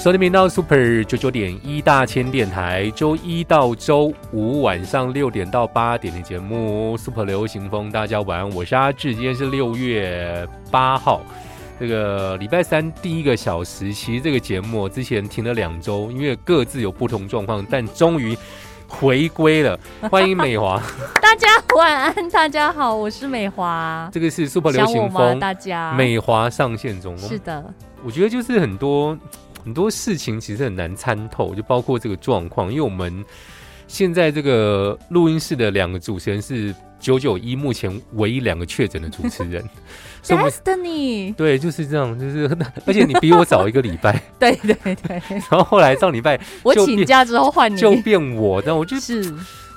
收听频道 Super 九九点一大千电台，周一到周五晚上六点到八点的节目 Super 流行风，大家晚安，我是阿志，今天是六月八号，这个礼拜三第一个小时，其实这个节目之前停了两周，因为各自有不同状况，但终于回归了，欢迎美华，大家晚安，大家好，我是美华。这个是 Super 流？行风，大家。美华上线中，是的，我觉得就是很多很多事情其实很难参透，就包括这个状况，因为我们现在这个录音室的两个主持人是九九一目前唯一两个确诊的主持人，Destiny，对就是这样，就是 而且你比我早一个礼拜，对对对，然后后来上礼拜我请假之后换你，就变我，但我就，是。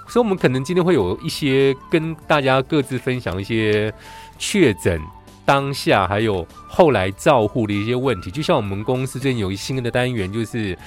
所以我们可能今天会有一些跟大家各自分享一些确诊。当下还有后来照护的一些问题，就像我们公司最近有一新的单元，就是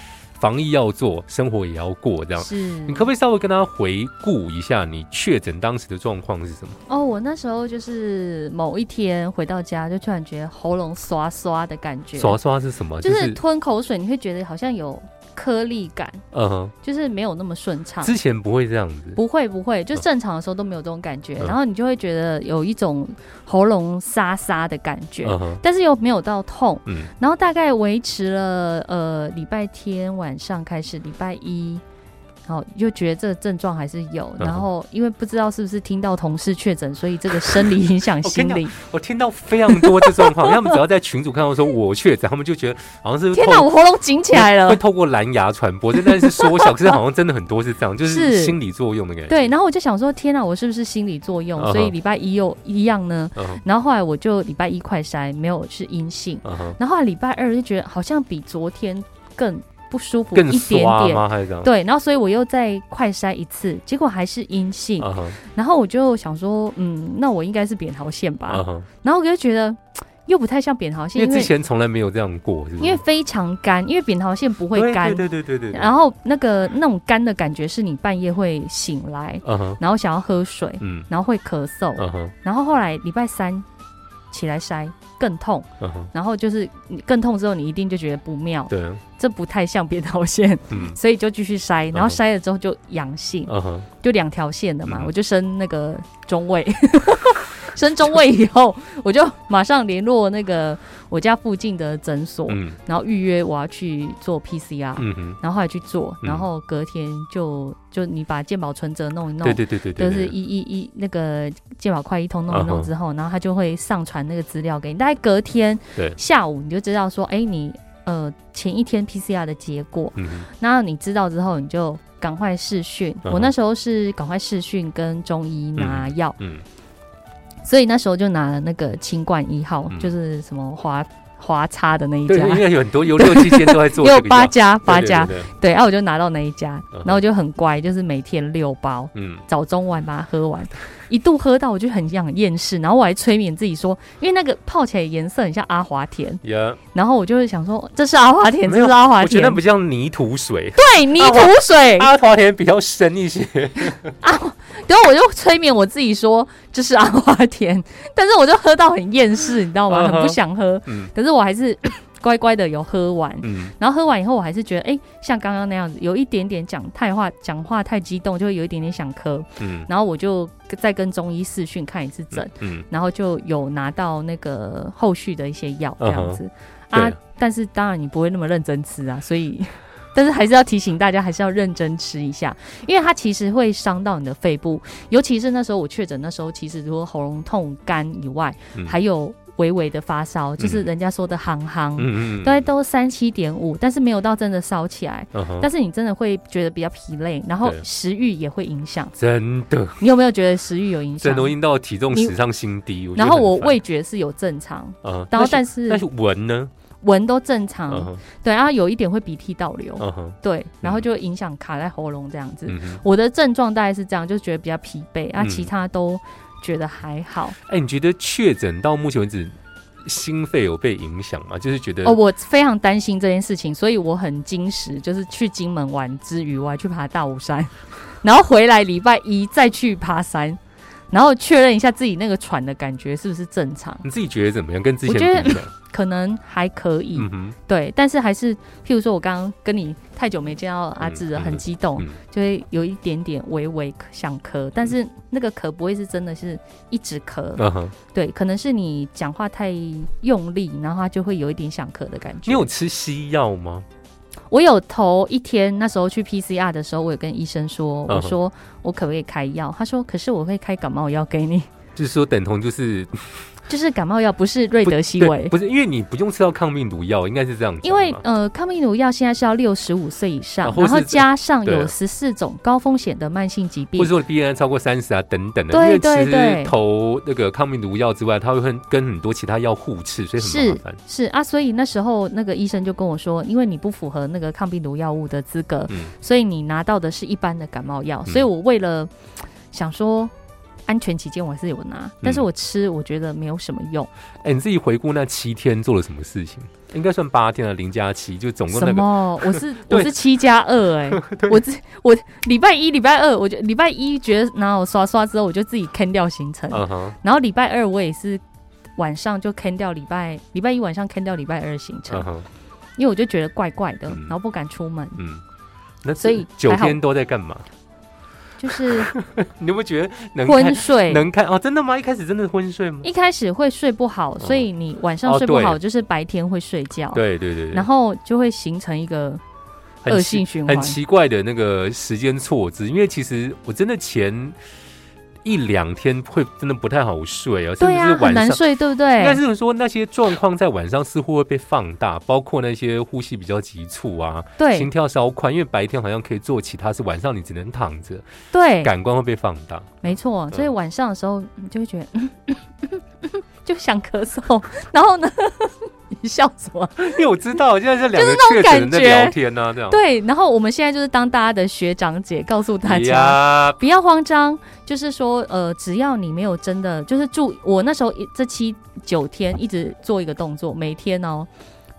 防疫要做，生活也要过，这样。是。你可不可以稍微跟大家回顾一下你确诊当时的状况是什么？哦，我那时候就是某一天回到家，就突然觉得喉咙刷刷的感觉，刷刷是什么？就是吞口水，你会觉得好像有颗粒感，嗯哼，就是没有那么顺畅。之前不会这样子，不会不会，就正常的时候都没有这种感觉，嗯。然后你就会觉得有一种喉咙沙沙的感觉，嗯，但是又没有到痛。嗯。然后大概维持了呃礼拜天晚上开始，礼拜一，然后就觉得这个症状还是有。嗯然后因为不知道是不是听到同事确诊，所以这个生理影响 心理。我听到非常多这状况，他们只要在群主看到说我确诊，他们就觉得好像是天哪，我喉咙紧起来了会。透过蓝牙传播，这但是缩小，可是好像真的很多是这样，就是是心理作用的感觉。对，然后我就想说，天哪，我是不是心理作用？所以礼拜一又一样呢。然后后来我就礼拜一快筛，没有是阴性。然后后来礼拜二就觉得好像比昨天更不舒服一点点。刷吗？还是这样？对，然后所以我又再快筛一次，结果还是阴性。然后我就想说，嗯，那我应该是扁桃腺吧。然后我就觉得又不太像扁桃腺，因为之前从来没有这样过？因为非常干，因为扁桃腺不会干。对对对对。然后那个那种干的感觉是你半夜会醒来，然后想要喝水，嗯然后会咳嗽，然后后来礼拜三起来筛更痛，嗯，然后就是你更痛之后，你一定就觉得不妙，对，这不太像扁桃腺，嗯。所以就继续筛，然后嗯筛了之后就阳性，嗯，就两条线的嘛，嗯我就升那个中位，升中位以后，我就马上联络那个我家附近的诊所，嗯。然后预约我要去做 PCR，、然后后来去做，嗯。然后隔天就就你把健保存折弄一弄，对对对对对，就是一一一那个健保快一通弄一弄之后，然后他就会上传那个资料给你，大概隔天下午你就知道说，哎，你呃前一天 PCR 的结果，然后你知道之后，你就赶快视讯。嗯哼。我那时候是赶快试训跟中医拿药，嗯所以那时候就拿了那个清冠一号，嗯。就是什么华华差的那一对，家因。为有很多有六七间 都在做也有八家，八家，对。对然后我就拿到那一家，然后我就很乖，就是每天六包，嗯。早中晚把它喝完，一度喝到我就很想厌世，然后我还催眠自己说，因为那个泡起来颜色很像阿华田，呀，然后我就会想说这是阿华田，这是阿华田。我觉得，不像泥土水，对，泥土水，阿华田比较深一些，然后我就催眠我自己说这是阿华田，但是我就喝到很厌世，你知道吗？很不想喝，嗯可是我还是 乖乖的有喝完。嗯然后喝完以后，我还是觉得，哎、像刚刚那样子，有一点点讲太话，讲话太激动，就会有一点点想咳。嗯然后我就再跟中医视讯看一次诊，嗯然后就有拿到那个后续的一些药这样子、啊。但是当然你不会那么认真吃啊，所以。但是还是要提醒大家，还是要认真吃一下，因为它其实会伤到你的肺部，尤其是那时候我确诊那时候，其实除了喉咙痛、干以外，嗯还有微微的发烧，就是人家说的夯夯，嗯嗯大概都三七点五，但是没有到真的烧起来。嗯但是你真的会觉得比较疲累，然后食欲也会影响。真的，你有没有觉得食欲有影响真？容易到体重你史上新低。然后我，味觉是有正常，嗯，然后但但是但是闻呢？闻都正常，对，然后有一点会鼻涕倒流，对，然后就会影响卡在喉咙这样子。我的症状大概是这样，就觉得比较疲惫，啊，嗯。其他都觉得还好。哎，你觉得确诊到目前为止，心肺有被影响吗？就是觉得哦，我非常担心这件事情，所以我很矜持，就是去金门玩之余，我还去爬大武山，然后回来礼拜一再去爬山，然后确认一下自己那个喘的感觉是不是正常，你自己觉得怎么样？跟之前我觉得 可能还可以，对，但是还是，譬如说我刚刚跟你太久没见到阿志了，嗯很激动，嗯。就会有一点点微微想咳，但是那个咳不会是真的是一直咳，对，可能是你讲话太用力，然后他就会有一点想咳的感觉。你有吃西药吗？我有头一天那时候去 PCR 的时候，我有跟医生说，我说我可不可以开药？他说，可是我会开感冒药给你，就是说等同就是就是感冒药，不是瑞德西对韦。不是因为你不用吃到抗病毒药，应该是这样讲吧。因为呃，抗病毒药现在是要六十五岁以上，啊然后加上有十四种高风险的慢性疾病或者，说 BNI 超过三十啊等等的，对对对投那个抗病毒药之外，它会很跟很多其他药互斥，所以很麻烦。是啊，所以那时候那个医生就跟我说，因为你不符合那个抗病毒药物的资格，嗯所以你拿到的是一般的感冒药。嗯所以我为了想说安全起见，我还是有嗯。拿，但是我吃我觉得没有什么用。哎，你自己回顾那七天做了什么事情？应该算八天了，零加七，就总共那什个么？我是 我是七加二哎，我这我礼拜一、礼拜二，我就礼拜一觉得，然后我刷刷之后，我就自己 can 掉行程，然后礼拜二我也是晚上就 can 掉礼拜礼拜一晚上 can 掉礼拜二行程。因为我就觉得怪怪的，嗯。然后不敢出门，嗯。那所以九天都在干嘛？就是 你有没有觉得能昏睡。能看哦？真的吗？一开始真的昏睡吗？一开始会睡不好，所以你晚上哦睡不好，对就是白天会睡觉，对对对对，然后就会形成一个恶性循环很。奇怪的那个时间错置，因为其实我真的前一两天会真的不太好睡啊，甚至对啊，很是晚上。难睡，对不应该对？是说那些状况在晚上似乎会被放大，包括那些呼吸比较急促啊，对心跳稍快，因为白天好像可以做其他事，晚上你只能躺着，对，感官会被放大。没错。所以嗯晚上的时候，你就会觉得，嗯 就想咳嗽，然后呢，你笑什么？因为我知道现在是两个确诊人在聊天呢、啊，这样。对，然后我们现在就是当大家的学长姐，告诉大家。不要慌张，就是说，呃，只要你没有真的，就是住我那时候一这七九天一直做一个动作，每天哦，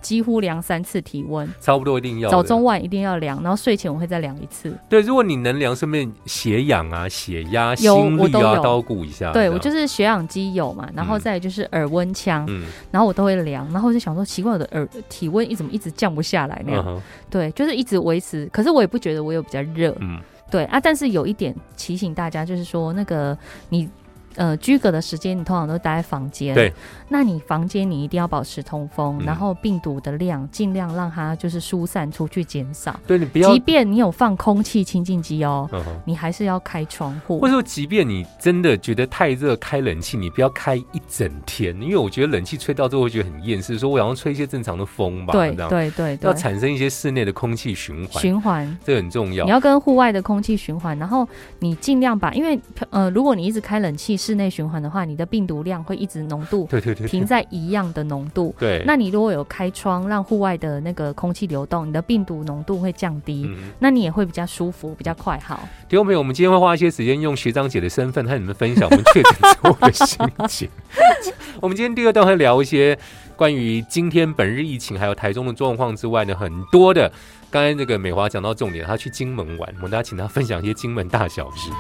几乎量三次体温，差不多一定要早中晚一定要量，然后睡前我会再量一次。对，如果你能量，顺便血氧啊、血压、心率啊，我都有都要顾一下。对我就是血氧机有嘛，然后嗯再就是耳温枪，嗯然后我都会量，然后我就想说奇怪，我的耳体温一怎么一直降不下来那样？嗯对，就是一直维持，可是我也不觉得我有比较热，嗯对啊，但是有一点提醒大家，就是说那个你。呃，居隔的时间你通常都待在房间，对，那你房间你一定要保持通风，嗯然后病毒的量尽量让它就是疏散出去，减少。对你不要即，便你有放空气清净机哦，嗯。你还是要开窗户或者。说，即便你真的觉得太热，开冷气，你不要开一整天，因为我觉得冷气吹到之后会觉得很厌世，说我想要吹一些正常的风吧，对对对对要，产生一些室内的空气循环，循环这很重要你。要跟户外的空气循环，然后你尽量把，因为呃，如果你一直开冷气，室内循环的话，你的病毒量会一直浓度对对对，停在一样的浓度。对，那你如果有开窗，让户外的那个空气流动，你的病毒浓度会降低，嗯，那你也会比较舒服，比较快好。听众朋友，我们今天会花一些时间用学长姐的身份和你们分享我们确诊之后的心情。我们今天第二段会聊一些关于今天本日疫情还有台中的状况之外呢，很多的。刚才那个美华讲到重点，她去金门玩，我们大家请她分享一些金门大小事。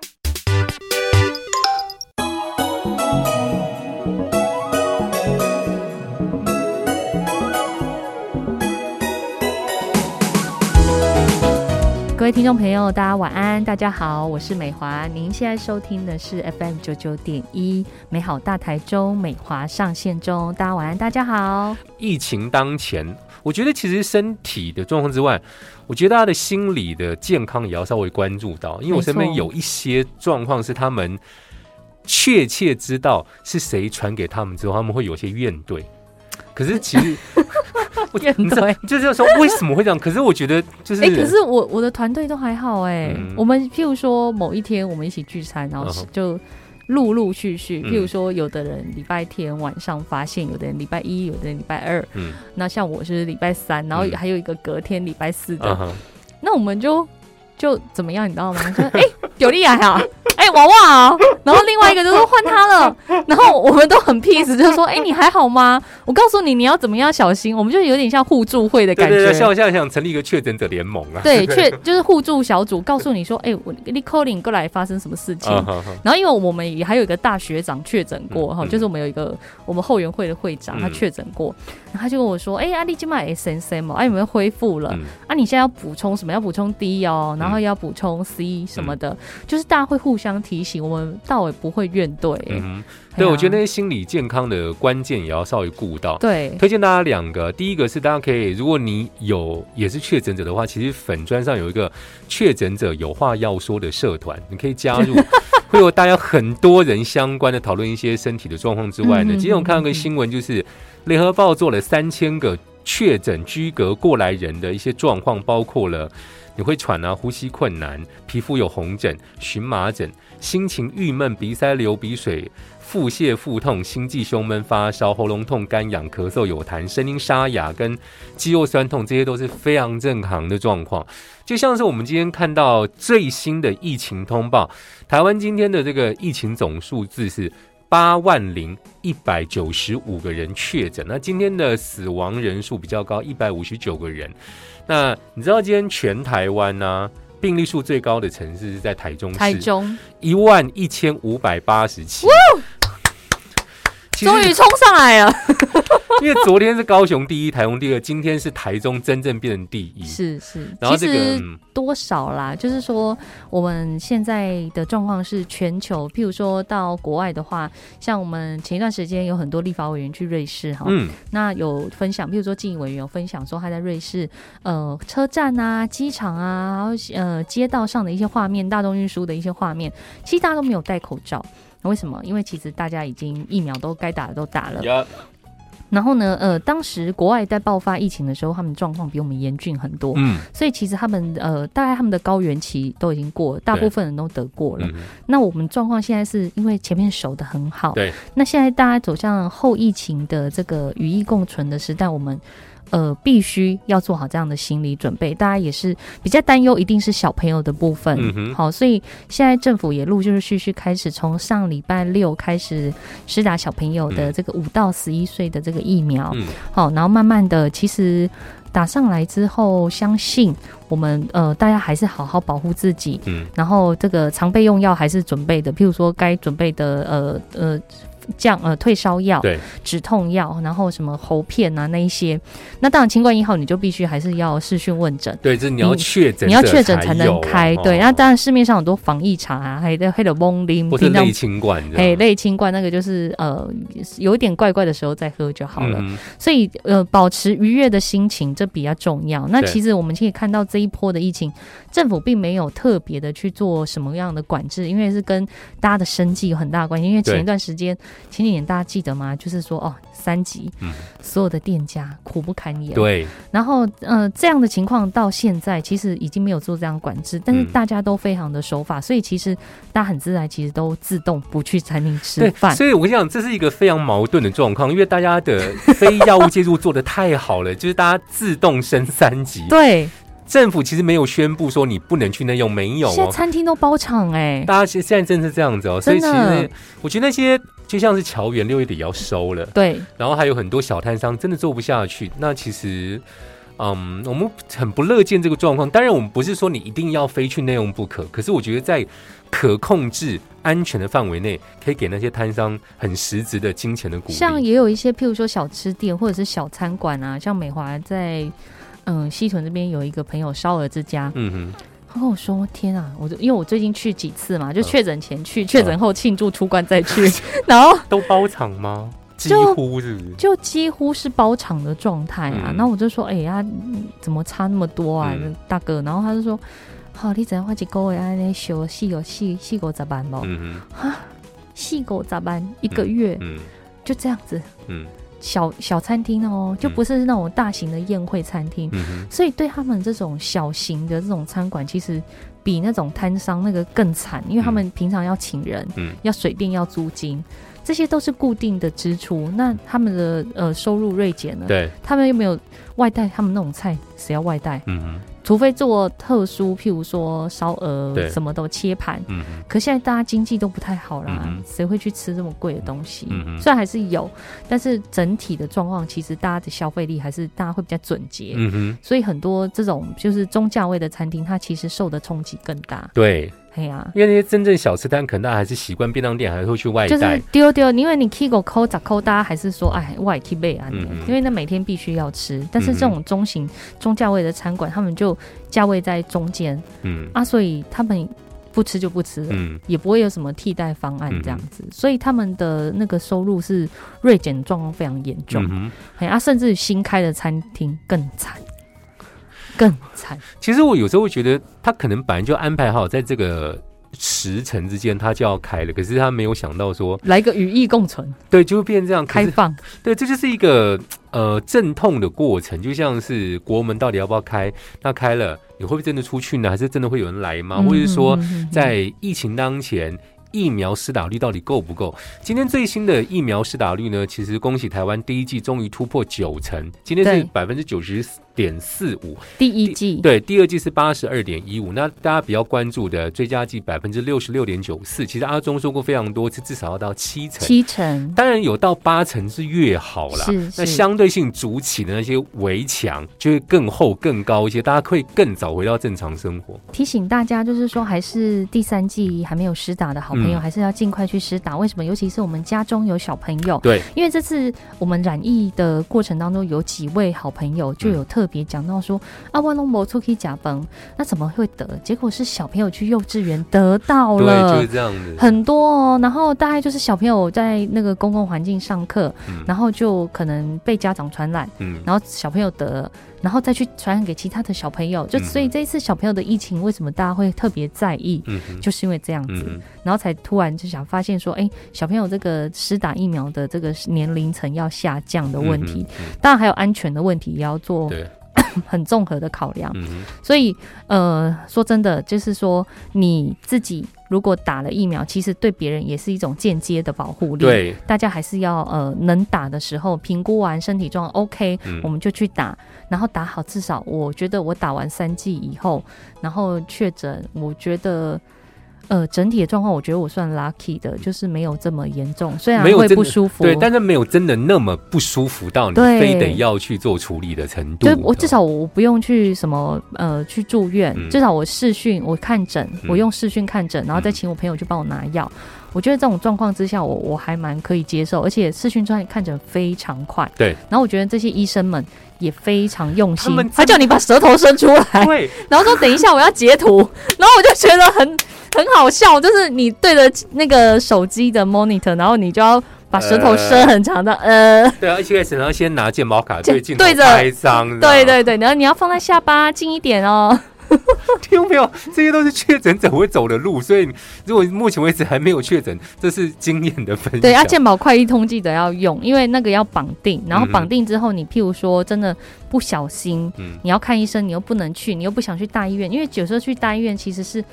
各位听众朋友，大家晚安，大家好，我是美华。您现在收听的是 FM 九九点一美好大台中美华上线中，大家晚安，大家好。疫情当前，我觉得其实身体的状况之外，我觉得大家的心理的健康也要稍微关注到，因为我身边有一些状况是他们确切知道是谁传给他们之后，他们会有些怨怼。可是其实 我怨你知道怼，就是说为什么会这样？可是我觉得就是，哎、可是我我的团队都还好哎、嗯。我们譬如说某一天我们一起聚餐，然后就陆陆续续，嗯。譬如说有的人礼拜天晚上发现，有的人礼拜一，有的人礼拜二，嗯。那像我是礼拜三，然后嗯。还有一个隔天礼拜四的，嗯，那我们就就怎么样，你知道吗？就哎、有厉害啊，哎、娃娃啊，然后另外一个就说换他了，然后我们都很 peace，就说哎、你还好吗？我告诉你你要怎么样小心，我们就有点像互助会的感觉。对对对，像我现在想成立一个确诊者联盟啊，对，确就是互助小组，告诉你说，哎、我你 calling 过来发生什么事情。然后，因为我们也还有一个大学长确诊过哈、嗯。嗯就是我们有一个我们后援会的会长，他嗯。确诊过，然后他就跟我说，哎、阿丽今麦 S N C 嘛，啊，有没有恢复了？嗯。啊，你现在要补充什么？要补充 D 哦，然后要补充 C 什么的，就是大家会互相提醒，我们倒也不会怨怼、嗯对，我觉得那些心理健康的关键也要稍微顾到。对，推荐大家两个，第一个是大家可以，如果你有也是确诊者的话，其实粉砖上有一个确诊者有话要说的社团，你可以加入，会有大家很多人相关的讨论一些身体的状况之外呢，今天我看到个新闻，就是联合报做了三千个确诊居隔过来人的一些状况，包括了你会喘啊、呼吸困难、皮肤有红疹、荨麻疹、心情郁闷、鼻塞流鼻水。腹泻、腹痛、心悸、胸闷、发烧、喉咙痛、干痒、咳嗽、有痰、声音沙哑跟肌肉酸痛，这些都是非常正常的状况。就像是我们今天看到最新的疫情通报，台湾今天的这个疫情总数字是八万零一百九十五个人确诊，那今天的死亡人数比较高，一百五十九个人。那你知道今天全台湾呢、病例数最高的城市是在台中市，台中一万一千五百八十七。终于冲上来了，因为昨天是高雄第一，台中第二，今天是台中真正变成第一。是是，然后这个，多少啦，就是说我们现在的状况是全球，譬如说到国外的话，像我们前一段时间有很多立法委员去瑞士哈，嗯，那有分享，譬如说静怡委员有分享说他在瑞士呃车站啊、机场啊，然后呃街道上的一些画面、大众运输的一些画面，其实大家都没有戴口罩。为什么？因为其实大家已经疫苗都该打的都打了，呀，然后呢，呃，当时国外在爆发疫情的时候，他们状况比我们严峻很多，嗯。所以其实他们呃，大概他们的高原期都已经过了，大部分人都得过了。嗯，那我们状况现在是因为前面守的很好，对，那现在大家走向后疫情的这个与疫共存的时代，我们。呃，必须要做好这样的心理准备。大家也是比较担忧，一定是小朋友的部分。嗯哼好，所以现在政府也陆陆续续开始从上礼拜六开始施打小朋友的嗯这个五到十一岁的这个疫苗。嗯好，然后慢慢的，其实打上来之后，相信我们呃大家还是好好保护自己，嗯然后这个常备用药还是准备的，譬如说该准备的呃呃降呃退烧药、对，止痛药，然后什么喉片啊那一些。那当然，清冠一号你就必须还是要视讯问诊。对，这你要确诊，你要确诊才能开，对。那那当然市面上很多防疫茶啊，还有还有蒙林，或是平常类清冠，这样哎类清冠那个就是呃有一点怪怪的时候再喝就好了。嗯所以呃，保持愉悦的心情这比较重要。那对其实我们可以看到这一波的疫情，政府并没有特别的去做什么样的管制，因为是跟大家的生计有很大的关系。因为前对一段时间，前几年大家记得吗？就是说哦，三级，嗯所有的店家苦不堪言。。对，然后呃，这样的情况到现在其实已经没有做这样的管制，但是嗯大家都非常的守法，所以其实大家很自然，其实都自动不去餐厅吃对，饭。所以我跟你讲，这是一个非常矛盾的状况，因为大家的非药物介入做的太好了，就是大家自动升三级。对，政府其实没有宣布说你不能去那用，没有现在哦。餐厅都包场哎、大家现现在真是这样子哦，所以其实我觉得那些就像是桥园六月底要收了，对，然后还有很多小摊商真的做不下去，那其实。嗯，我们很不乐见这个状况。当然，我们不是说你一定要非去内容不可，可是我觉得在可控制、安全的范围内，可以给那些摊商很实质的金钱的鼓励。像也有一些，譬如说小吃店或者是小餐馆啊，像美华在嗯西屯这边有一个朋友烧鹅之家，嗯哼，他跟我说：“天啊，我就因为我最近去几次嘛，就嗯确诊前去，确诊后庆祝出关再去，然后 都包场吗？几乎是不是？就几乎是包场的状态啊。嗯那、我就说：哎呀、嗯怎么差那么多啊，嗯大哥？然后他就说：好，你怎样花几个月安尼休四个四四个咋办咯，啊四个咋办一个月、哼，嗯就这样子。”嗯小小餐厅哦，就不是那种大型的宴会餐厅，嗯，所以对他们这种小型的这种餐馆，其实比那种摊商那个更惨，因为他们平常要请人，嗯。要水电，要租金，这些都是固定的支出。那他们的呃收入锐减了，对，他们又没有外带，他们那种菜谁要外带？嗯哼，除非做特殊，譬如说烧鹅什么都切盘。嗯，可现在大家经济都不太好啦嗯，谁、会去吃这么贵的东西？嗯虽然还是有，但是整体的状况其实大家的消费力还是大家会比较准节。嗯哼，所以很多这种就是中价位的餐厅，它其实受的冲击更大。对，哎呀、因为那些真正小吃摊，可能大家还是习惯便当店，还会去外就是带。丢丢，因为你 K 狗抠咋抠，大家还是说哎外 K 贝啊，因为那每天必须要吃。但是这种中型、中价位的餐馆，他们就价位在中间。嗯。啊，所以他们不吃就不吃了。嗯，也不会有什么替代方案嗯这样子，所以他们的那个收入是锐减的状况非常严重。嗯，哎啊，甚至新开的餐厅更惨，更惨。其实我有时候会觉得，他可能本来就安排好在这个时辰之间，他就要开了，可是他没有想到说，来个语义共存，对，就会变成这样。开放，对，这就是一个呃阵痛的过程，就像是国门到底要不要开？那开了，你会不会真的出去呢？还是真的会有人来吗？或者是说，在疫情当前，疫苗施打率到底够不够？今天最新的疫苗施打率呢？其实恭喜台湾第一季终于突破九成，今天是对百分之九十点四五，第一季，对，第二季是八十二点一五。那大家比较关注的追加剂百分之六十六点九四，其实阿中说过非常多次，至少要到七成。七成，当然有到八成是越好啦，是那相对性筑起的那些围墙就会更厚更高一些，大家可以更早回到正常生活。提醒大家，就是说，还是第三季还没有施打的好朋友，嗯还是要尽快去施打。为什么？尤其是我们家中有小朋友，对，因为这次我们染疫的过程当中，有几位好朋友就有特别讲到说，啊，万龙博出去假崩，那怎么会得？结果是小朋友去幼稚园得到对，了，就是这样子。很多哦，然后大概就是小朋友在那个公共环境上课，嗯然后就可能被家长传染，嗯然后小朋友得了，然后再去传染给其他的小朋友，就嗯所以这一次小朋友的疫情为什么大家会特别在意？嗯就是因为这样子，嗯然后才突然就想发现说，哎，小朋友这个施打疫苗的这个年龄层要下降的问题，，嗯当然还有安全的问题也要做很综合的考量。嗯所以，呃，说真的，就是说你自己如果打了疫苗，其实对别人也是一种间接的保护力。，对，大家还是要呃能打的时候评估完身体状况 OK，、嗯我们就去打，然后打好，至少我觉得我打完三剂以后，然后确诊，我觉得。呃，整体的状况，我觉得我算 lucky 的，就是没有这么严重，虽然会没有不舒服，对，但是没有真的那么不舒服到你非得要去做处理的程度。就我至少我不用去什么呃去住院，嗯至少我视讯我看诊，嗯我用视讯看诊，然后再请我朋友去帮我拿药。我觉得这种状况之下，我我还蛮可以接受，而且视讯专业看诊非常快。对，然后我觉得这些医生们也非常用心他，他叫你把舌头伸出来，对，然后说等一下我要截图，然后我就觉得很很好笑，就是你对着那个手机的 monitor，然后你就要把舌头伸很长的，呃对啊，一开始然后先拿健保卡就对镜头对着拍张，对对对，然后你要放在下巴近一点哦。听众朋友，这些都是确诊者会走的路，所以如果目前为止还没有确诊，这是经验的分享。对，啊，健保快医通记得要用，因为那个要绑定，然后绑定之后，你譬如说真的不小心，嗯你要看医生，你又不能去，你又不想去大医院，因为有时候去大医院其实是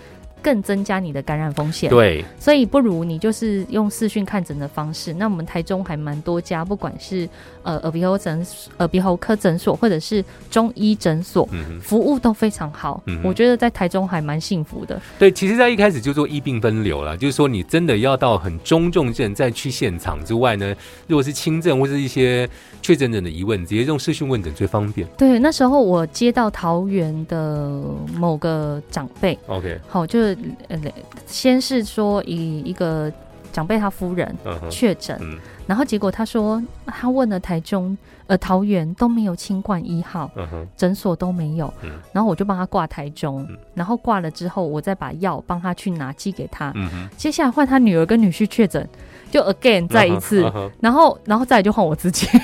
更增加你的感染风险。对，所以不如你就是用视讯看诊的方式。那我们台中还蛮多家，不管是呃耳鼻喉诊耳鼻喉科诊所，或者是中医诊所，嗯，服务都非常好。嗯我觉得在台中还蛮幸福的。对，其实，在一开始就做医病分流了，就是说你真的要到很中重症再去现场之外呢，如果是轻症或是一些确诊者的疑问，直接用视讯问诊最方便。对，那时候我接到桃园的某个长辈，OK，好，就是呃，先是说以一个长辈他夫人确诊，嗯。然后结果他说他问了台中呃桃园都没有清冠一号。嗯，诊所都没有，嗯。然后我就帮他挂台中，嗯。然后挂了之后，我再把药帮他去拿寄给他。嗯，接下来换他女儿跟女婿确诊，就 again 再一次，然后然后再来就换我自己。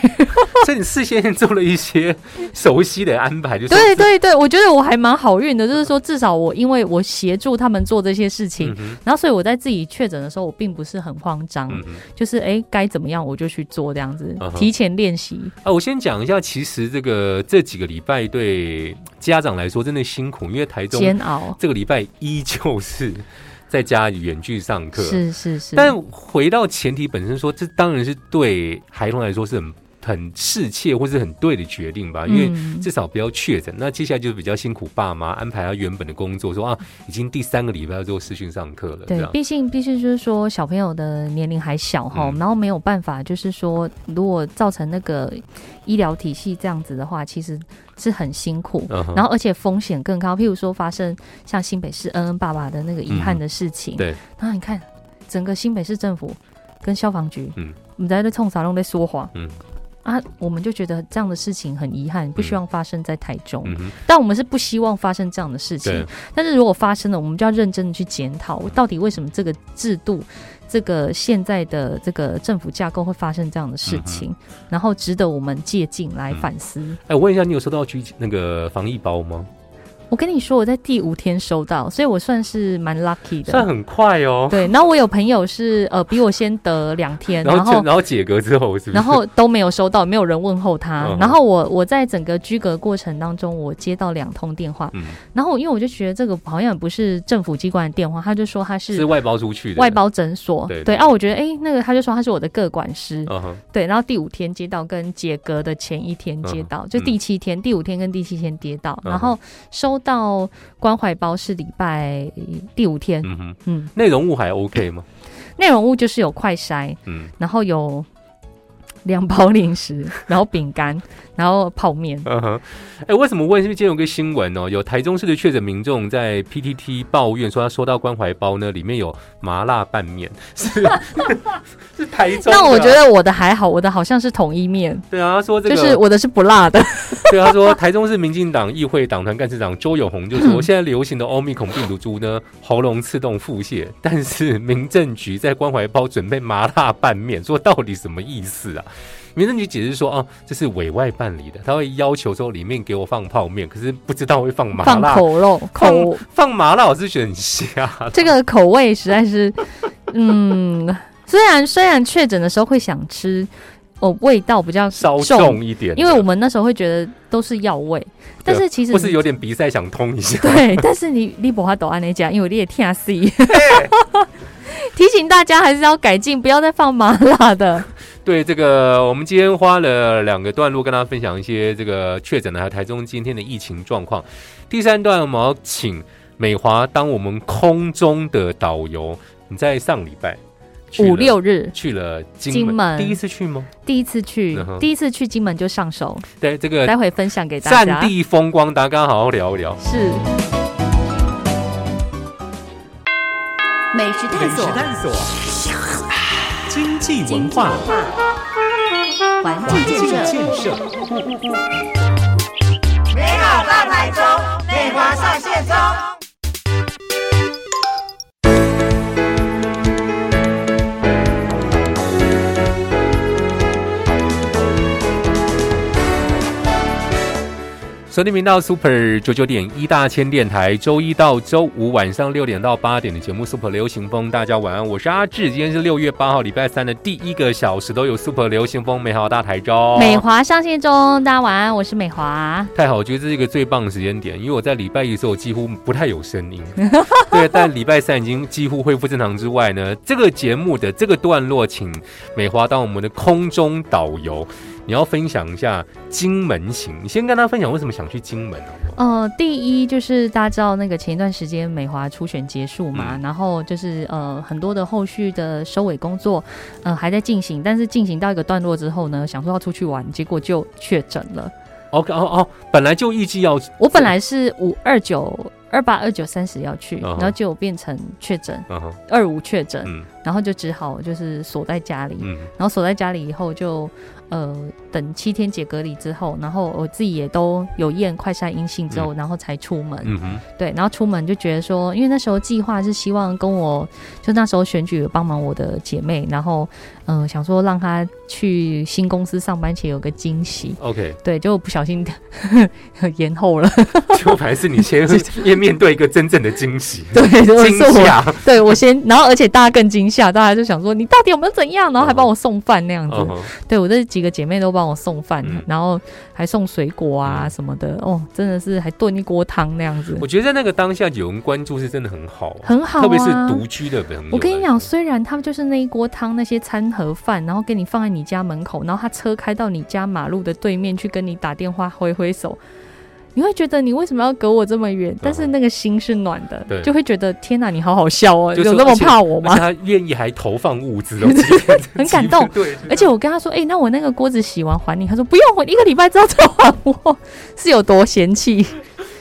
所以你事先做了一些熟悉的安排，就 是对对对，我觉得我还蛮好运的，就是说至少我因为我协助他们做这些事情，嗯然后所以我在自己确诊的时候，我并不是很慌张，嗯。就是哎该怎么样我就去做这样子提前练习。啊，我先讲一下，其实这个这几个礼拜对家长来说真的辛苦，因为台中煎熬，这个礼拜依旧是在家远距上课。是是是，但回到前提本身说，这当然是对孩童来说是很很适切或是很对的决定吧，因为至少不要确诊。那接下来就是比较辛苦爸妈安排他原本的工作，说啊，已经第三个礼拜要做视讯上课了，对，毕竟毕竟就是说小朋友的年龄还小哈，然后没有办法，就是说如果造成那个医疗体系这样子的话，其实是很辛苦。然后，而且风险更高，譬如说发生像新北市恩恩爸爸的那个遗憾的事情，对，然后你看整个新北市政府跟消防局，嗯我们在这冲啥都在说谎，嗯啊，我们就觉得这样的事情很遗憾，不希望发生在台中，嗯，但我们是不希望发生这样的事情。，但是如果发生了，我们就要认真的去检讨，到底为什么这个制度、这个现在的这个政府架构会发生这样的事情，嗯然后值得我们借鉴来反思。哎，我问一下，你有收到居那个防疫包吗？我跟你说，我在第五天收到，所以我算是蛮 lucky 的。算很快哦。对，然后我有朋友是呃比我先得两天，然然后然后解隔之后是不是？然后都没有收到，没有人问候他。嗯然后我我在整个居隔过程当中，我接到两通电话，嗯，然后因为我就觉得这个好像不是政府机关的电话，他就说他是是外包出去的外。包诊所，对对啊，我觉得哎、那个他就说他是我的个管师，对，然后第五天接到跟解隔的前一天接到，嗯就第七天、第五天跟第七天接到，嗯然后收到关怀包是礼拜第五天，嗯哼，嗯，内容物还 OK 吗？内容物就是有快筛，嗯。然后有两包零食，然后饼干，然后泡面，嗯哼，哎，为什么问？是不是今天有个新闻哦，有台中市的确诊民众在 PTT 抱怨说他收到关怀包呢，里面有麻辣拌面，是 是台中的啊。那我觉得我的还好，我的好像是统一面，对啊，他说这个就是我的是不辣的，对，他说台中市民进党议会党团干事长周永红就说，现在流行的欧米孔病毒株呢，喉咙刺痛腹泻，但是民政局在关怀包准备麻辣拌面，说到底什么意思啊？民政局解释说，啊，这是委外办理的，他会要求说里面给我放泡面，可是不知道会放麻放辣，口肉口放麻辣，我是觉得很瞎。这个口味实在是，嗯，虽然虽然确诊的时候会想吃，哦，味道比较稍重，一点，因为我们那时候会觉得都是药味，但是其实不是有点鼻塞想通一下，对，但是你你不法抖安那家，因为你也听 C，提醒大家还是要改进，不要再放麻辣的。对这个，我们今天花了两个段落跟大家分享一些这个确诊的还有台中今天的疫情状况。第三段我们要请美华当我们空中的导游。你在上礼拜五六日去了金门，金门第一次去吗？第一次去嗯，第一次去金门就上手，对，这个待会分享给大战家。地风光，大家刚好好聊一聊。是美食探索，探索，经济文化，环境建设，建设，美好大台中，美华上线中。收听频道 Super 九九点一大千电台，周一到周五晚上六点到八点的节目 Super 流行风，大家晚安，我是阿志，今天是六月八号礼拜三的第一个小时，都有 Super 流行风美好大台中。美华上线中，大家晚安，我是美华。太好，我觉得这是一个最棒的时间点，因为我在礼拜一的时候几乎不太有声音，对，但礼拜三已经几乎恢复正常之外呢，这个节目的这个段落，请美华当我们的空中导游，你要分享一下金门行，你先跟他分享为什么想去金门好不好？呃，第一就是大家知道那个前一段时间美华初选结束嘛，嗯。然后就是呃很多的后续的收尾工作呃还在进行，但是进行到一个段落之后呢，想说要出去玩，结果就确诊了。OK，哦哦，本来就预计要我本来是五二九二八二九三十要去，然后结果变成确诊二五确诊，嗯。然后就只好就是锁在家里，嗯。然后锁在家里以后就呃等七天解隔离之后，然后我自己也都有验快筛阴性之后，然后才出门。嗯哼，对，然后出门就觉得说，因为那时候计划是希望跟我，就那时候选举有帮忙我的姐妹，然后嗯、呃想说让她去新公司上班前有个惊喜。，OK，对，就不小心 延后了。就还是你先先面对一个真正的惊喜，对，我惊，吓，对我先，然后而且大家更惊吓，大家就想说你到底有没有怎样，然后还帮我送饭那样子。对我这几个姐妹都帮我送饭，嗯然后还送水果啊嗯什么的。哦，真的是还炖一锅汤那样子我，觉得在那个当下有人关注是真的很好，很好、啊。特别是独居的朋友来说。我跟你讲，虽然他们就是那一锅汤、那些餐盒饭，然后给你放在你家门口，然后他车开到你家马路的对面去跟你打电话挥挥手，你会觉得你为什么要隔我这么远？但是那个心是暖的，就会觉得天哪，你好好笑哦，就是有那么怕我吗？他愿意还投放物资哦，很感动。对，而且我跟他说，哎、那我那个锅子洗完还你，他说不用，我一个礼拜之后再还我，是有多嫌弃？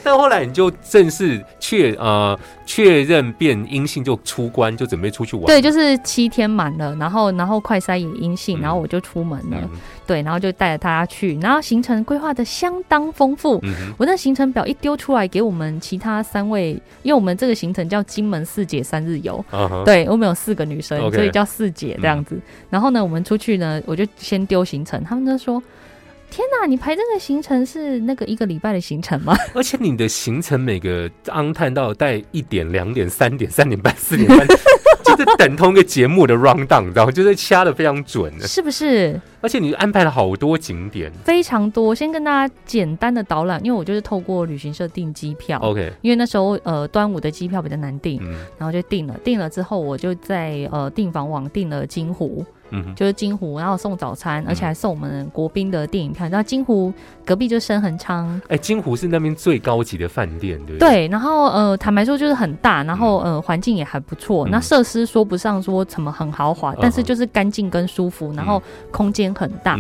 但后来你就正式确呃确认变阴性，就出关，就准备出去玩。对，就是七天满了，然后然后快筛也阴性，嗯。然后我就出门了，嗯。对，然后就带着大家去，然后行程规划的相当丰富。嗯，我那行程表一丢出来给我们其他三位，因为我们这个行程叫金门四姐三日游，对我们有四个女生所以叫四姐这样子。然后呢，我们出去呢，我就先丢行程，他们就说：“天哪，你排这个行程是那个一个礼拜的行程吗？” 而且你的行程每个昂探到带一点、两点、三点、三点半、四点半，就是等同一个节目的 round down，你知道吗？就是掐的非常准的。是不是？而且你安排了好多景点。非常多。先跟大家简单的导览，因为我就是透过旅行社订机票。OK，因为那时候呃端午的机票比较难订，嗯然后就订了，订了之后我就在呃订房网订了金湖，嗯，就是金湖，然后送早餐，而且还送我们国宾的电影票。你知道金湖隔壁就是深恒昌，哎，金湖是那边最高级的饭店，对不对？对，然后呃坦白说就是很大，然后呃环境也还不错，嗯。那设施说不上说什么很豪华，但是就是干净跟舒服，然后空间很大。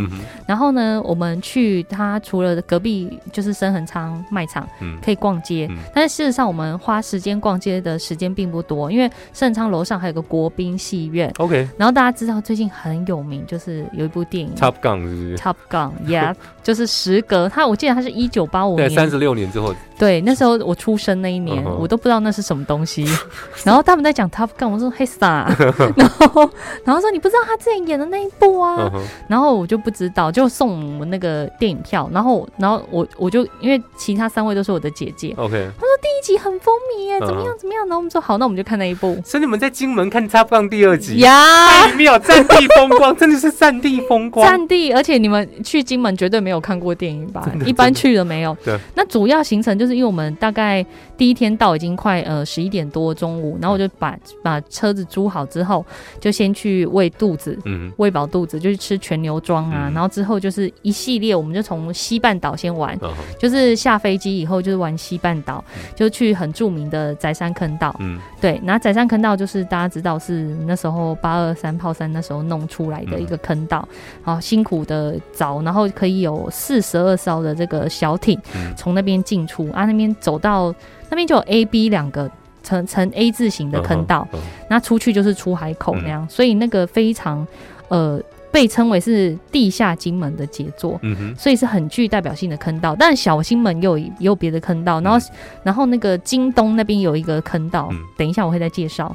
然后呢，我们去它除了隔壁就是深恒昌卖场嗯。可以逛街，嗯。但是事实上我们花时间逛街的时间并不多，因为盛昌楼上还有个国宾戏院。，OK，然后大家知道最近很有名，就是有一部电影 Top Gun 是不是？Top Gun，Yeah，就是时隔他，我记得他是一九八五对，年，三十六年之后，对，那时候我出生那一年，我都不知道那是什么东西。然后他们在讲 Top Gun，我说嘿啥？然后然后说你不知道他之前演的那一部啊？然后我就不知道，就送我们那个电影票。然后然后我我就因为其他三位都是我的姐姐，OK，他说第一集很风靡耶，嗯怎么样怎么样？然后我们说好，那我们就看那一部。所以你们在金门看 Top Gun 第二集，呀，太妙，战地风光，真的是战地风光。战地，而且你们去金门绝对没有看过电影吧一般去了没有。对。那主要行程就是因为我们大概第一天到已经快呃十一点多中午，然后我就把把车子租好之后，就先去喂肚子。嗯喂饱肚子就去吃全牛庄啊，嗯然后之后就是一系列，我们就从西半岛先玩，嗯就是下飞机以后就是玩西半岛，就去很著名的宅山坑道。嗯对，然后宰山坑道就是大家知道是那时候八二三炮山那时候弄出来的一个坑道，好、辛苦的凿，然后可以有四十二艘的这个小艇嗯从那边进出啊，那边走到那边就有 A、B 两个。呈呈 A 字形的坑道，那出去就是出海口嗯那样，所以那个非常呃被称为是地下金门的杰作。嗯哼，所以是很具代表性的坑道。但小金门也有也有别的坑道，然后、然后那个京东那边有一个坑道，嗯等一下我会再介绍。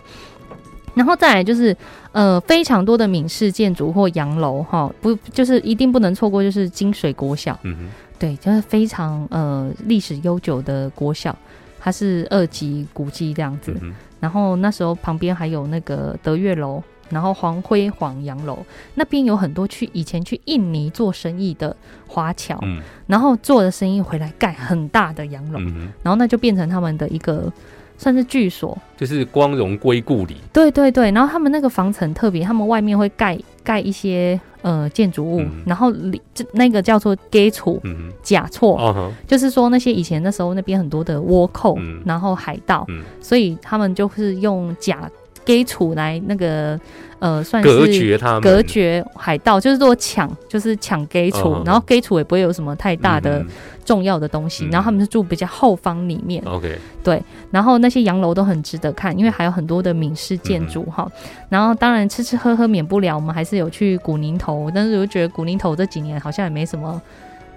然后再来就是呃非常多的闽式建筑或洋楼哈，不就是一定不能错过，就是金水国小，嗯哼，对，就是非常呃历史悠久的国小，它是二级古迹这样子。嗯，然后那时候旁边还有那个德月楼，然后黄辉煌洋楼那边有很多去以前去印尼做生意的华侨，嗯。然后做的生意回来盖很大的洋楼，嗯，然后那就变成他们的一个算是据所。就是光荣归故里。对对对，然后他们那个房子很特别，他们外面会盖盖一些呃建筑物，嗯。然后里这那个叫做 gay 处嗯。假错，哼，哦哈，就是说那些以前那时候那边很多的倭寇，嗯。然后海盗，嗯。所以他们就是用假给处来那个呃，算隔是绝他们，隔绝海盗，就是说抢，就是抢给处，嗯然后给处也不会有什么太大的嗯重要的东西，嗯。然后他们是住比较后方里面，OK，对然后那些洋楼都很值得看，因为还有很多的闽式建筑嗯哈。然后当然吃吃喝喝免不了，我们还是有去古宁头，但是我觉得古宁头这几年好像也没什么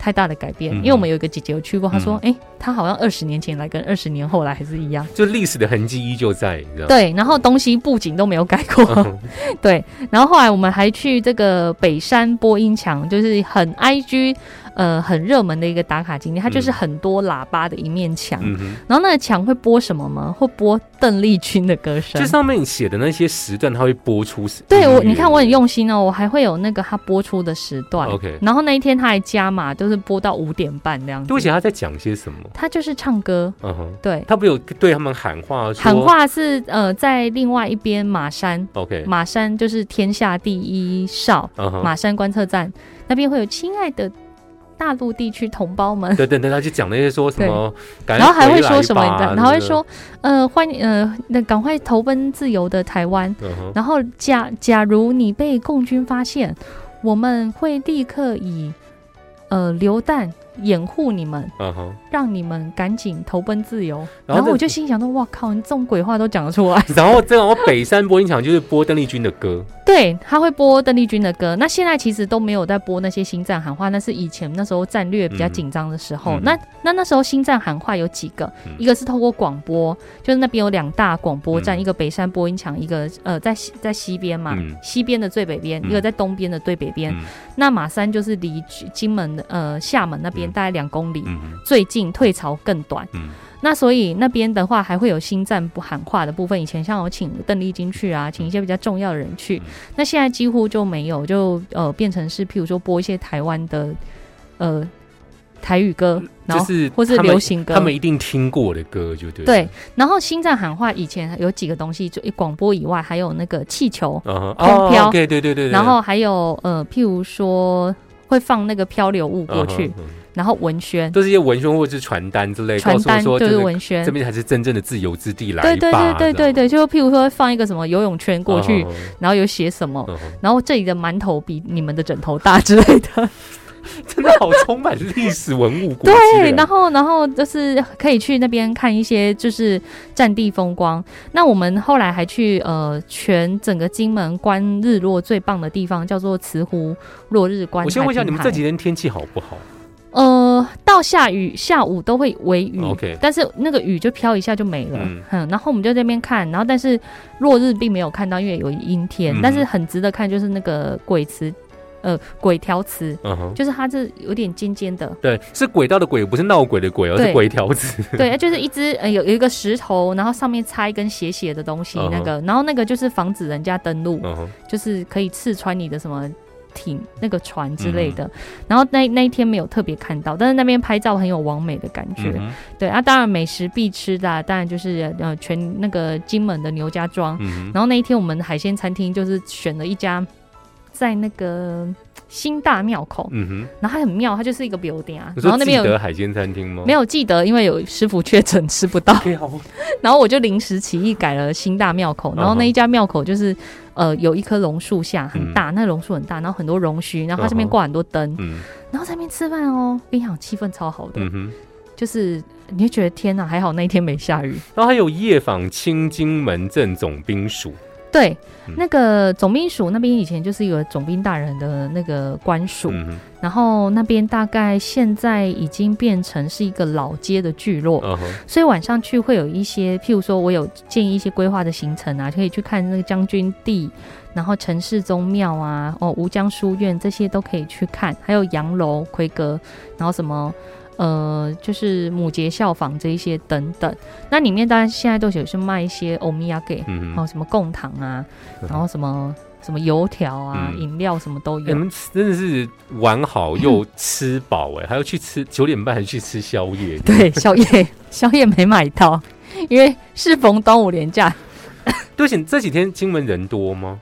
太大的改变，嗯。因为我们有一个姐姐有去过，她说嗯，哎、她好像二十年前来跟二十年后来还是一样。就历史的痕迹依旧在，你知道吗？对，然后东西布景都没有改过，嗯。对，然后后来我们还去这个北山播音墙，就是很 IG 呃很热门的一个打卡景点，它就是嗯很多喇叭的一面墙，然后那个墙会播什么吗？会播邓丽君的歌声就。上面写的那些时段，它会播出。对我，你看我很用心哦，我还会有那个它播出的时段。OK 然后那一天他还加码，就是播到五点半这样子。对不起，他在讲些什么？他就是唱歌，嗯哼，对，他不有对他们喊话，喊话是呃在另外一边马山，OK，马山就是天下第一哨，马山观测站那边会有亲爱的大陆地区同胞们。对对对，他就讲那些说什么，然后还会说什么？的然后会，说，呃，欢迎，呃，那赶快投奔自由的台湾。嗯，然后假假如你被共军发现，我们会立刻以呃榴弹掩护你们，嗯哼，让你们赶紧投奔自由。然后我就心想说，哇靠，你这种鬼话都讲得出来。然后这样，我北山播音场就是播邓丽君的歌，对，他会播邓丽君的歌。那现在其实都没有在播那些星战喊话，那是以前那时候战略比较紧张的时候。嗯那那那时候星战喊话有几个，嗯一个是透过广播，就是那边有两大广播站，嗯一个北山播音墙，一个呃在西在西边嘛，嗯西边的最北边，嗯一个在东边的最北边。嗯那马山就是离金门的呃厦门那边嗯大概两公里，嗯最近退潮更短。嗯。那所以那边的话还会有新站不喊话的部分，以前像我请邓丽君去啊，请一些比较重要的人去，嗯。那现在几乎就没有，就呃变成是譬如说播一些台湾的呃台语歌，然后就是或是流行歌，他们一定听过的歌，就对，对，然后新站喊话以前有几个东西，就广播以外，还有那个气球，嗯哼，空飘哦，对对对对，然后还有呃譬如说会放那个漂流物过去，然后文宣。都是一些文宣或者是传单之类，告诉我传单就是是文宣这，边才是真正的自由之地，来对对对对对对，就譬如说放一个什么游泳圈过去，然后有写什么，然后这里的馒头比你们的枕头大之类的。真的好充满历史文物 对，然后然后就是可以去那边看一些就是战地风光。那我们后来还去呃全整个金门观日落最棒的地方叫做慈湖落日观。我先问一下，你们这几天天气好不好呃到下雨下午都会微雨。？OK，但是那个雨就飘一下就没了，嗯嗯然后我们就在那边看，然后但是落日并没有看到，因为有阴天，嗯但是很值得看，就是那个鬼池，呃，鬼条池，嗯哼，就是它是有点尖尖的，对，是轨道的轨，不是闹鬼的鬼，而是鬼条子。对，就是一只呃有有一个石头，然后上面插一根斜斜的东西，那个，然后那个就是防止人家登陆，就是可以刺穿你的什么。艇那个船之嗯类的，然后那那一天没有特别看到，但是那边拍照很有完美的感觉。嗯对啊，当然美食必吃的啊、当然就是呃全那个金门的牛家庄。嗯，然后那一天我们海鲜餐厅就是选了一家在那个新大庙口，嗯哼，然后它很妙，它就是一个表店啊，你说记然后那边有得海鲜餐厅吗？没有记得，因为有师傅确诊吃不到，然后我就临时起意改了新大庙口，然后那一家庙口就是呃有一棵榕树下很大，那榕树很大，然后很多榕须，然后它这边挂很多灯，嗯。然后在那边吃饭哦，跟你讲气氛超好的，嗯，就是你会觉得天哪，还好那一天没下雨。然后还有夜访清金门镇总兵署，对嗯，那个总兵署那边以前就是有总兵大人的那个官署，嗯，然后那边大概现在已经变成是一个老街的聚落，所以晚上去会有一些，譬如说我有建议一些规划的行程啊，可以去看那个将军地，然后陈氏宗庙啊，哦吴江书院这些都可以去看，还有洋楼、奎阁，然后什么。呃，就是母节效仿这一些等等，那里面当然现在都有是卖一些欧米亚给，嗯哼，然后什么贡糖啊，然后什么什么油条啊、嗯。饮料什么都有。你。们真的是玩好又吃饱哎，还要去吃九点半还去吃宵夜，对，宵夜 宵夜没买到，因为适逢端午连假，对这几天金门人多吗？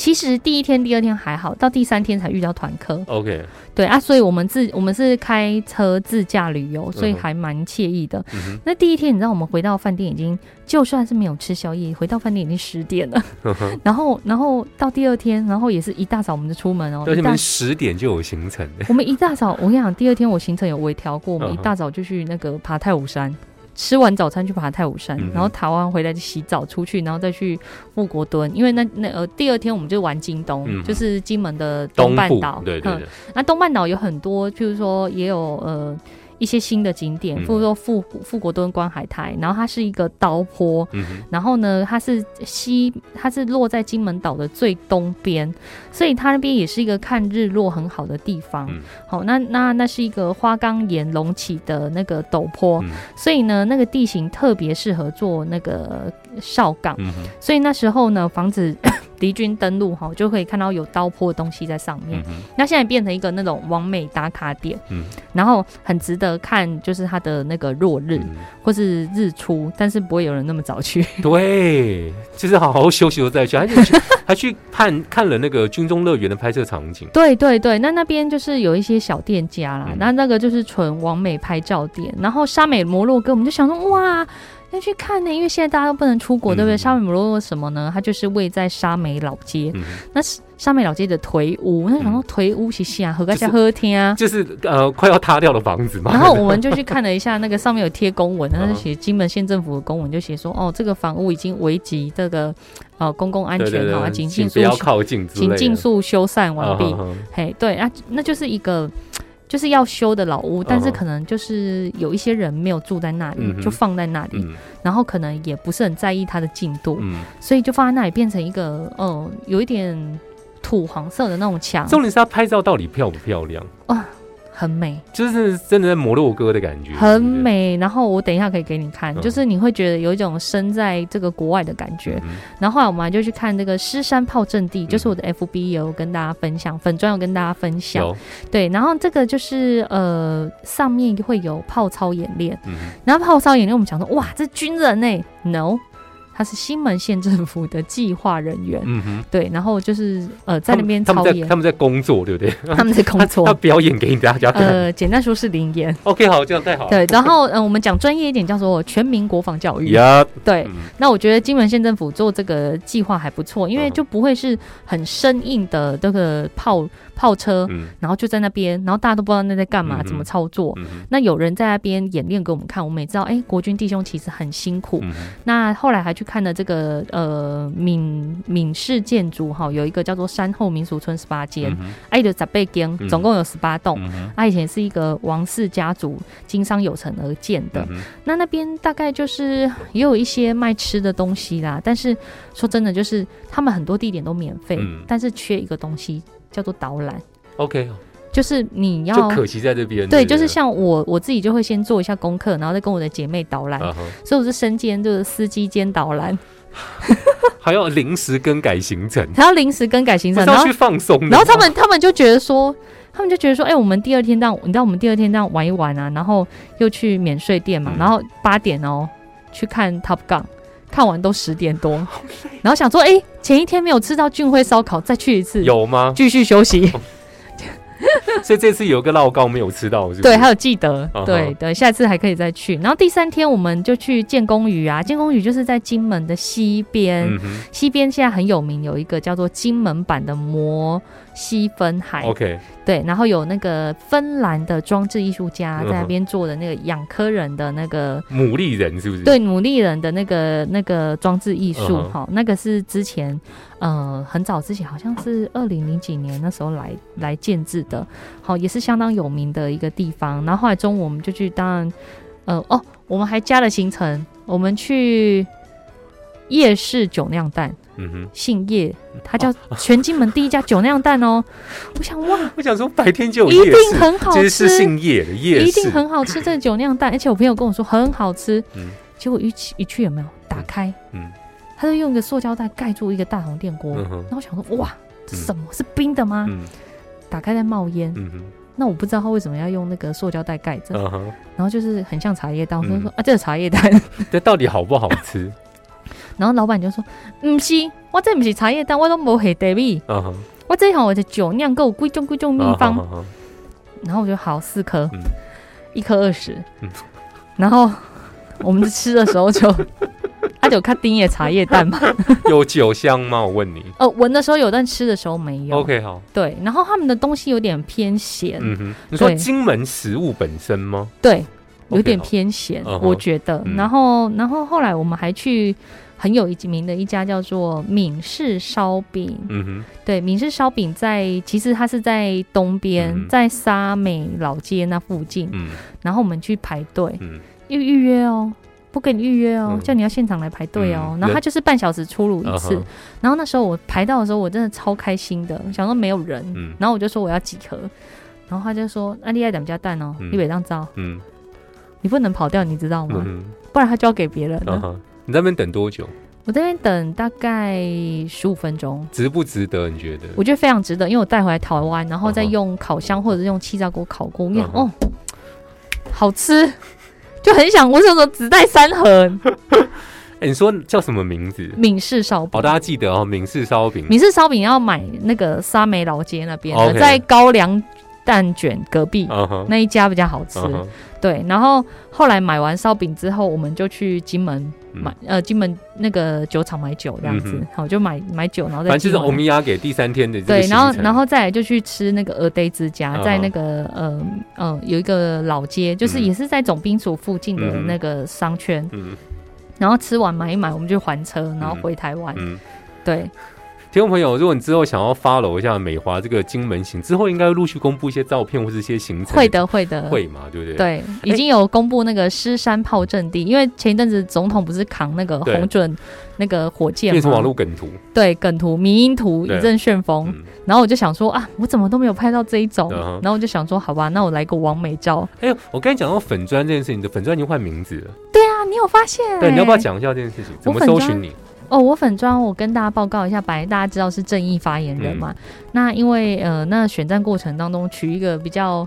其实第一天、第二天还好，到第三天才遇到团客。OK，对啊，所以我们自我们是开车自驾旅游，所以还蛮惬意的。嗯那第一天，你知道我们回到饭店已经，就算是没有吃宵夜，回到饭店已经十点了。然后，然后到第二天，然后也是一大早我们就出门哦。一大而且你们十点就有行程，我们一大早，我跟你讲，第二天我行程有微调过，我们一大早就去那个爬太武山。吃完早餐去爬太武山，嗯然后爬完回来就洗澡出去，然后再去富国墩，因为那那呃第二天我们就玩金东，嗯就是金门的东半岛，，对对，那东半岛有很多，就是说也有呃一些新的景点，嗯。比如说富富国墩观海台，然后它是一个刀坡，嗯，然后呢它是西，它是落在金门岛的最东边，所以它那边也是一个看日落很好的地方。嗯。好，那那那是一个花岗岩隆起的那个陡坡，嗯。所以呢那个地形特别适合做那个哨岗。嗯，所以那时候呢，防止 敌军登陆哈，就可以看到有刀坡的东西在上面。嗯，那现在变成一个那种完美打卡点，嗯然后很值得看，就是它的那个落日、嗯，或是日出，但是不会有人那么早去。对，就是好好休息后再去，还去 还去看看了那个军中乐园的拍摄场景，对对对，那那边就是有一些小店家啦，嗯那那个就是纯完美拍照点。然后沙美摩洛哥，我们就想说哇。要去看呢，因为现在大家都不能出国，对不对？嗯沙美摩洛哥什么呢？它就是位在沙美老街，嗯，那是沙美老街的颓屋。那想说颓屋是下何个家喝天啊？就是呃快要塌掉的房子嘛，然后我们就去看了一下，那个上面有贴公文，它嗯是写金门县政府的公文，就写说哦，这个房屋已经危及这个呃公共安全哈，对，请请不要尽速靠近请尽速修缮完毕。嘿，对啊，那就是一个。就是要修的老屋，但是可能就是有一些人没有住在那里，嗯就放在那里，嗯。然后可能也不是很在意它的进度，嗯，所以就放在那里，变成一个嗯，有一点土黄色的那种墙，重点是它拍照到底漂不漂亮？很美。就是真的在摩洛哥的感觉，很。美，然后我等一下可以给你看，嗯就是你会觉得有一种身在这个国外的感觉。嗯然后后来我们还就去看这个狮山炮阵地，就是嗯我的 FB 有跟大家分享，粉砖有跟大家分享。对，然后这个就是呃上面会有炮操演练，嗯然后炮操演练我们想说哇这军人呢？No，他是新门县政府的计划人员。嗯哼，对，然后就是呃在那边他们操演他们在他，们在工作，对不对？他们在工他他作。表演给大家看。呃，简单说是灵演。OK，好，这样太好了。对，然后嗯、呃我们讲专业一点，叫做全民国防教育。呀，对，嗯那我觉得金门县政府做这个计划还不错，因为嗯就不会是很生硬的这个炮炮车，嗯。然后就在那边，然后大家都不知道那在干嘛，嗯怎么操作。嗯那有人在那边演练给我们看，我们也知道，哎，国军弟兄其实很辛苦。嗯那后来还去看了这个呃闽闽式建筑哈，有一个叫做山后民俗村十八间哎的十八间嗯，总共有十八栋。它以前是一个王氏家族经商有成而建的，嗯那那边大概就是也有一些卖吃的东西啦，但是说真的，就是他们很多地点都免费，嗯。但是缺一个东西叫做导览，，OK，就是你就要可惜在这边。对，就是像我我自己就会先做一下功课，然后再跟我的姐妹导览，所以我是身兼就是司机兼导览，还要临时更改行程，还要临时更改行程，然后去放松。然后他们他们就觉得说。他们就觉得说，哎、我们第二天这样，你知道我们第二天这样玩一玩啊，然后又去免税店嘛，嗯。然后八点哦去看 Top Gun，看完都十点多，然后想说，哎、前一天没有吃到俊辉烧烤，再去一次，有吗？继续休息。所以这次有个烙糕没有吃到，是不是？对，还有记得对对，下次还可以再去。然后第三天我们就去建功屿啊，建功屿就是在金门的西边，嗯西边现在很有名，有一个叫做金门版的摩西芬海，，OK，对，然后有那个芬兰的装置艺术家在那边做的那个养科人的那个。牡蛎人是不是？对牡蛎人的那个那个装置艺术，哈、那个是之前呃很早之前，好像是二零零几年那时候来来建制的，好也是相当有名的一个地方。然后后来中午我们就去，当然呃哦，我们还加了行程，我们去夜市酒酿蛋，嗯哼，姓叶，他叫全金门第一家酒酿蛋哦。我想哇，我想说白天就有一定，很好其实是吃，姓叶的夜市，一定很好吃这个酒酿蛋，而且我朋友跟我说很好吃，嗯。结果一去一去有没有？打开，嗯。他就用一个塑胶袋盖住一个大红电锅，嗯哼。然后我想说哇，这嗯。什么、是冰的吗？嗯。打开在冒烟，嗯哼。那我不知道他为什么要用那个塑胶袋盖着，然后就是很像茶叶蛋，我就嗯。说啊这是茶叶蛋，这到底好不好吃？然后老板就说：“唔是，我这不是茶叶蛋，我都没下地米，嗯哼，我这一行我的酒酿够贵重贵重秘方。啊好好好然后我就好四颗，嗯。一颗二十。嗯，然后我们吃的时候就，他 就看丁叶茶叶蛋嘛，有酒香吗？我问你。呃，闻的时候有，但吃的时候没有。OK，好，对，然后他们的东西有点偏咸，嗯哼，你说金门食物本身吗？对，有点偏咸我觉得。嗯。然后，然后后来我们还去很有名的一家叫做闽式烧饼，嗯哼，对，闽式烧饼在其实它是在东边，嗯在沙美老街那附近。嗯然后我们去排队，嗯，预预约哦。不给你预约哦，嗯叫你要现场来排队哦。嗯然后他就是半小时出炉一次。嗯然后那时候我排到的时候，我真的超开心的，想说没有人。嗯然后我就说我要几盒，然后他就说：“啊，你爱两家蛋哦，嗯你别这样招，嗯你不能跑掉，你知道吗？嗯不然他就要给别人了。你在那边等多久？我这边等大概十五分钟，值不值得？你觉得？我觉得非常值得，因为我带回来台湾，然后再用烤箱或者是用气炸锅烤过，我跟你讲嗯哼哦，好吃，就很想。我想说只带三盒 哎，你说叫什么名字？闽式烧饼好，。大家记得哦，闽式烧饼。闽式烧饼要买那个沙梅老街那边的在高粱蛋卷隔壁、那一家比较好吃。对，然后后来买完烧饼之后，我们就去金门嗯。买，呃，金门那个酒厂买酒这样子嗯，好，就买买酒，然后再反正就是欧米亚给第三天的对，然后然后再来就去吃那个鹅呆之家，嗯在那个呃呃有一个老街，就是嗯也是在总兵署附近的嗯那个商圈，嗯。然后吃完买一买，我们就还车，然后回台湾。嗯，对，听众朋友，如果你之后想要 follow 一下美华这个金门行，之后应该会陆续公布一些照片或是一些行程，会的会的，会嘛，对不对？，对，已经有公布那个狮山炮阵地，因为前一阵子总统不是扛那个红准那个火箭变成网？络梗图，对，梗图、迷因图一阵旋风，嗯，然后我就想说啊，我怎么都没有拍到这一种，嗯然后我就想说，好吧，那我来个完美照。哎呦，我刚才讲到粉砖这件事情，你的粉砖已经换名字了，对啊，你有发现、对，你要不要？讲一下这件事情？怎么搜寻你？哦，我粉妆，我跟大家报告一下，本来大家知道是正义发言人嘛，那因为呃，那选战过程当中取一个比较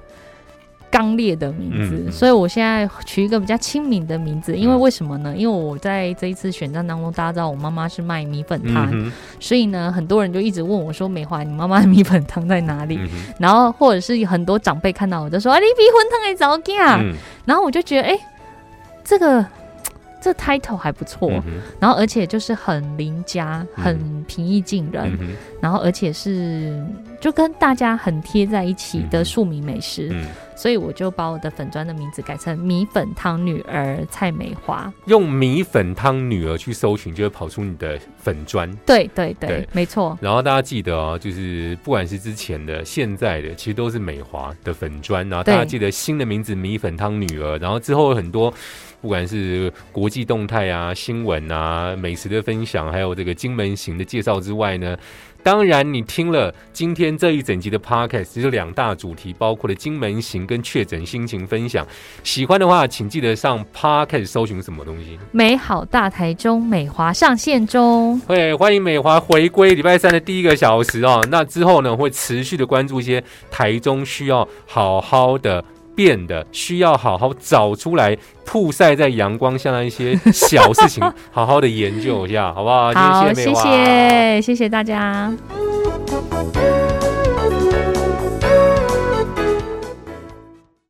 刚烈的名字，所以我现在取一个比较亲民的名字。因为嗯为什么呢？因为我在这一次选战当中，大家知道我妈妈是卖米粉汤，嗯，所以呢，很多人就一直问我说：“美华，你妈妈的米粉汤在哪里？”嗯，然后或者是很多长辈看到我就说：“啊，你比粉汤还早干。嗯然后我就觉得，哎、这个这 title 还不错。嗯然后而且就是很邻家，嗯很平易近人，嗯然后而且是就跟大家很贴在一起的嗯庶民美食，嗯，所以我就把我的粉砖的名字改成米粉汤女儿蔡美华。用米粉汤女儿去搜寻，就会跑出你的粉砖。对对对，对没错，然后大家记得哦，就是不管是之前的、现在的，其实都是美华的粉砖。然后大家记得新的名字“米粉汤女儿”，然后之后有很多，不管是国际动态啊、新闻啊、美食的分享，还有这个金门行的介绍之外呢。当然，你听了今天这一整集的 podcast，就是两大主题，包括了金门行跟确诊心情分享。喜欢的话，请记得上 podcast 搜寻什么东西。美好大台中美华上线中。会欢迎美华回归礼拜三的第一个小时哦。那之后呢，会持续的关注一些台中需要好好的变的，需要好好找出来曝晒在阳光下的一些小事情，好好的研究一下，好不好？好，谢谢谢。谢谢谢大家。